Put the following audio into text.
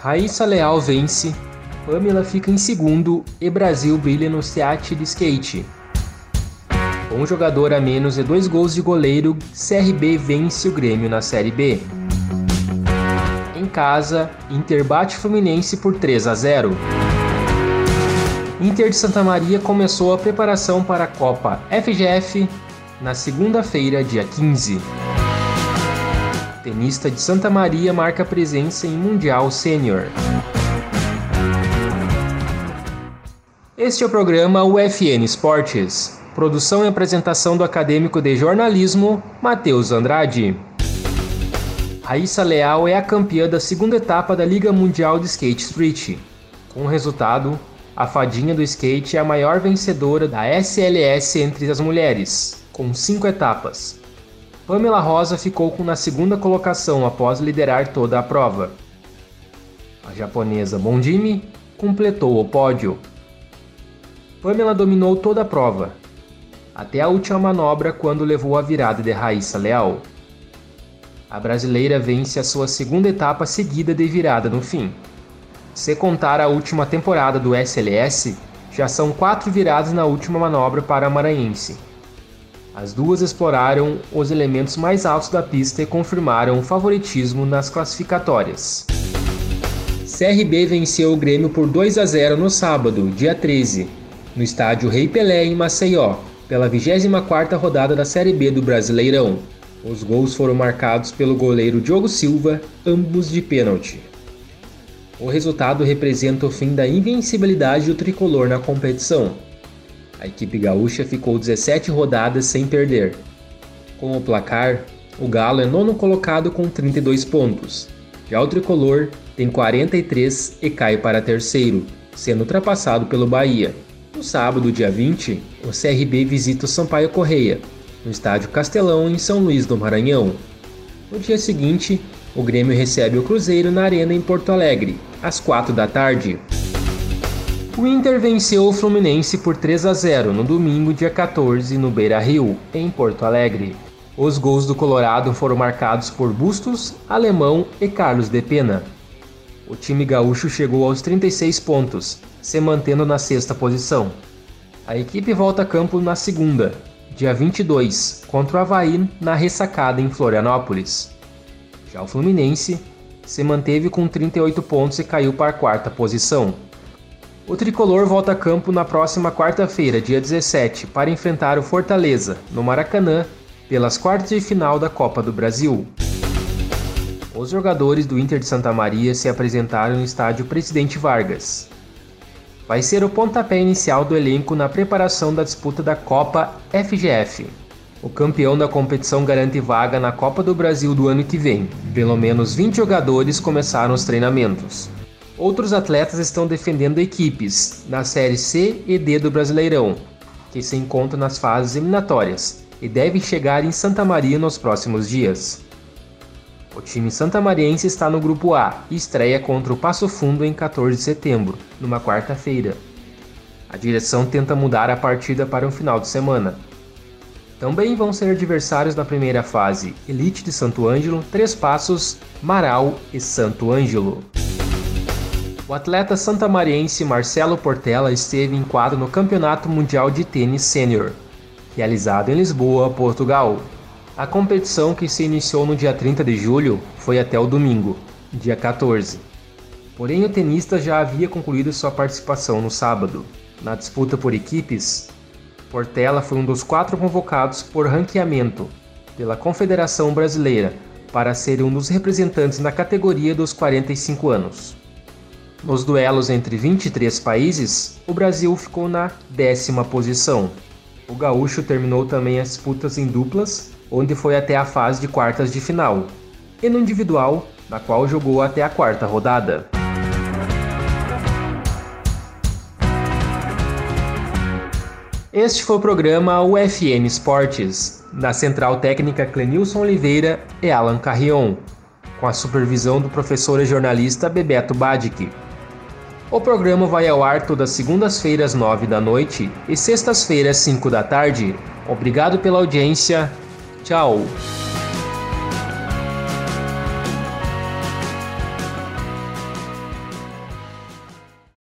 Raíssa Leal vence, Pamela fica em segundo e Brasil brilha no SEAT de skate. Um jogador a menos e dois gols de goleiro, CRB vence o Grêmio na Série B. Em casa, Inter bate Fluminense por 3 a 0. Inter de Santa Maria começou a preparação para a Copa FGF na segunda-feira, dia 15 tenista de Santa Maria marca presença em Mundial Sênior. Este é o programa UFN Esportes. Produção e apresentação do acadêmico de jornalismo, Matheus Andrade. Raíssa Leal é a campeã da segunda etapa da Liga Mundial de Skate Street. Com o resultado, a fadinha do skate é a maior vencedora da SLS entre as mulheres, com cinco etapas. Pamela Rosa ficou na segunda colocação após liderar toda a prova. A japonesa Bondimi completou o pódio. Pamela dominou toda a prova, até a última manobra quando levou a virada de Raíssa Leal. A brasileira vence a sua segunda etapa seguida de virada no fim. Se contar a última temporada do SLS, já são quatro viradas na última manobra para a maranhense. As duas exploraram os elementos mais altos da pista e confirmaram o favoritismo nas classificatórias. CRB venceu o Grêmio por 2 a 0 no sábado, dia 13, no estádio Rei Pelé em Maceió, pela 24ª rodada da Série B do Brasileirão. Os gols foram marcados pelo goleiro Diogo Silva, ambos de pênalti. O resultado representa o fim da invencibilidade do tricolor na competição. A equipe gaúcha ficou 17 rodadas sem perder. Com o placar, o Galo é nono colocado com 32 pontos. Já o tricolor tem 43 e cai para terceiro, sendo ultrapassado pelo Bahia. No sábado, dia 20, o CRB visita o Sampaio Correia, no estádio Castelão, em São Luís do Maranhão. No dia seguinte, o Grêmio recebe o Cruzeiro na Arena em Porto Alegre, às 4 da tarde. O Inter venceu o Fluminense por 3 a 0 no domingo, dia 14, no Beira-Rio, em Porto Alegre. Os gols do Colorado foram marcados por Bustos, Alemão e Carlos de Pena. O time gaúcho chegou aos 36 pontos, se mantendo na sexta posição. A equipe volta a campo na segunda, dia 22, contra o Havaí na ressacada em Florianópolis. Já o Fluminense se manteve com 38 pontos e caiu para a quarta posição. O tricolor volta a campo na próxima quarta-feira, dia 17, para enfrentar o Fortaleza, no Maracanã, pelas quartas de final da Copa do Brasil. Os jogadores do Inter de Santa Maria se apresentaram no estádio Presidente Vargas. Vai ser o pontapé inicial do elenco na preparação da disputa da Copa FGF. O campeão da competição garante vaga na Copa do Brasil do ano que vem. Pelo menos 20 jogadores começaram os treinamentos. Outros atletas estão defendendo equipes na Série C e D do Brasileirão, que se encontram nas fases eliminatórias e devem chegar em Santa Maria nos próximos dias. O time santamariense está no Grupo A e estreia contra o Passo Fundo em 14 de setembro, numa quarta-feira. A direção tenta mudar a partida para um final de semana. Também vão ser adversários na primeira fase Elite de Santo Ângelo, Três Passos, Marau e Santo Ângelo. O atleta santamariense Marcelo Portela esteve em quadro no Campeonato Mundial de Tênis Sênior, realizado em Lisboa, Portugal. A competição, que se iniciou no dia 30 de julho, foi até o domingo, dia 14. Porém, o tenista já havia concluído sua participação no sábado. Na disputa por equipes, Portela foi um dos quatro convocados por ranqueamento pela Confederação Brasileira para ser um dos representantes na categoria dos 45 anos. Nos duelos entre 23 países, o Brasil ficou na décima posição. O Gaúcho terminou também as disputas em duplas, onde foi até a fase de quartas de final, e no individual, na qual jogou até a quarta rodada. Este foi o programa UFN Esportes, na central técnica Clenilson Oliveira e Alan Carrion, com a supervisão do professor e jornalista Bebeto Badic. O programa vai ao ar todas segundas-feiras, 9 da noite e sextas-feiras, 5 da tarde. Obrigado pela audiência. Tchau.